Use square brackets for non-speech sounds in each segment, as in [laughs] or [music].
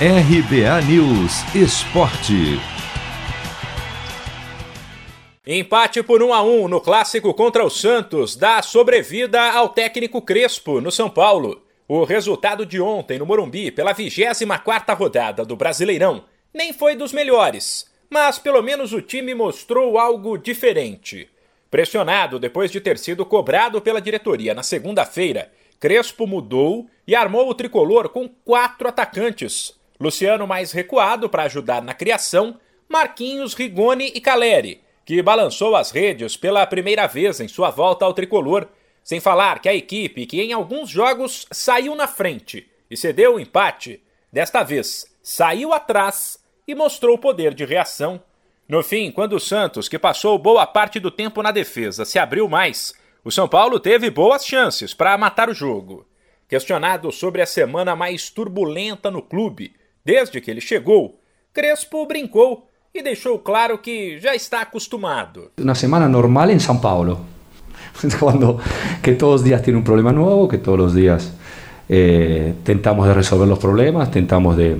RBA News Esporte. Empate por 1 a 1 no clássico contra o Santos dá sobrevida ao técnico Crespo no São Paulo. O resultado de ontem no Morumbi pela 24ª rodada do Brasileirão nem foi dos melhores, mas pelo menos o time mostrou algo diferente. Pressionado depois de ter sido cobrado pela diretoria na segunda-feira, Crespo mudou e armou o tricolor com quatro atacantes, Luciano mais recuado para ajudar na criação, Marquinhos, Rigoni e Caleri, que balançou as redes pela primeira vez em sua volta ao tricolor, sem falar que a equipe que em alguns jogos saiu na frente e cedeu o empate, desta vez saiu atrás e mostrou poder de reação. No fim, quando o Santos, que passou boa parte do tempo na defesa, se abriu mais, o São Paulo teve boas chances para matar o jogo. Questionado sobre a semana mais turbulenta no clube, Desde que ele chegou, Crespo brincou e deixou claro que já está acostumado. Una semana normal en São Paulo, [laughs] cuando que todos los días tiene un problema nuevo, que todos los días eh, tentamos resolver los problemas, tentamos de,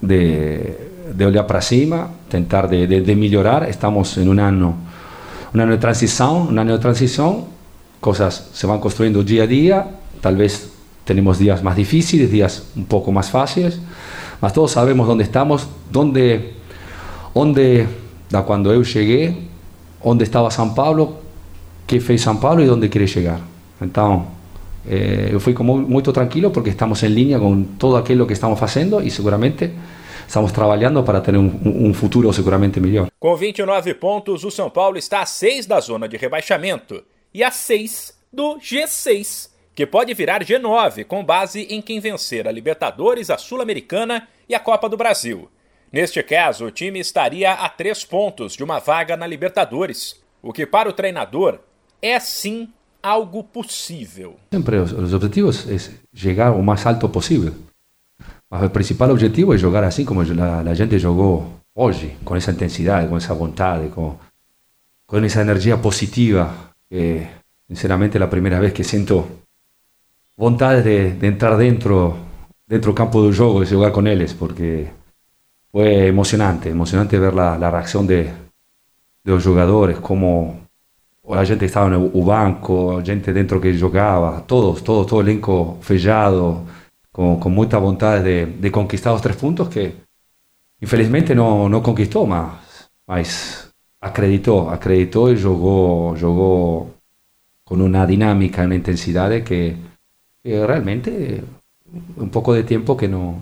de, de olhar para cima, tentar de, de, de, mejorar. Estamos en un año, un año de transición, un año de transición, cosas se van construyendo día a día, tal vez tenemos días más difíciles, días un poco más fáciles, mas todos sabemos dónde estamos, dónde, dónde da quando eu cheguei, onde estava São Paulo, que fez São Paulo e onde quer chegar. Então, eh, eu fui como muito tranquilo porque estamos em linha com todo aquilo que estamos fazendo e seguramente estamos trabalhando para ter um, um, futuro seguramente melhor. Com 29 pontos, o São Paulo está a 6 da zona de rebaixamento e a 6 do G6 que pode virar G9 com base em quem vencer a Libertadores, a Sul-Americana e a Copa do Brasil. Neste caso, o time estaria a três pontos de uma vaga na Libertadores, o que para o treinador é sim algo possível. Sempre os, os objetivos é chegar o mais alto possível. Mas o principal objetivo é jogar assim como a, a gente jogou hoje, com essa intensidade, com essa vontade, com, com essa energia positiva. Que, sinceramente, é a primeira vez que sinto vontade de, de, entrar dentro dentro do campo do jogo e jogar com eles, porque foi emocionante, emocionante ver a, a reação de, de los jogadores, como a gente estava no banco, a gente dentro que jogava, todos, todos, todo o elenco fechado, com, com muita vontade de, de, conquistar os três pontos que infelizmente não, não conquistou, mas, mas acreditou, acreditou e jogou, jogou com uma dinâmica, uma intensidade que é realmente um pouco de tempo que não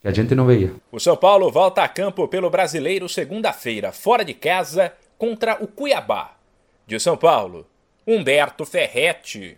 que a gente não veia. O São Paulo volta a campo pelo Brasileiro segunda-feira, fora de casa, contra o Cuiabá. De São Paulo, Humberto Ferretti.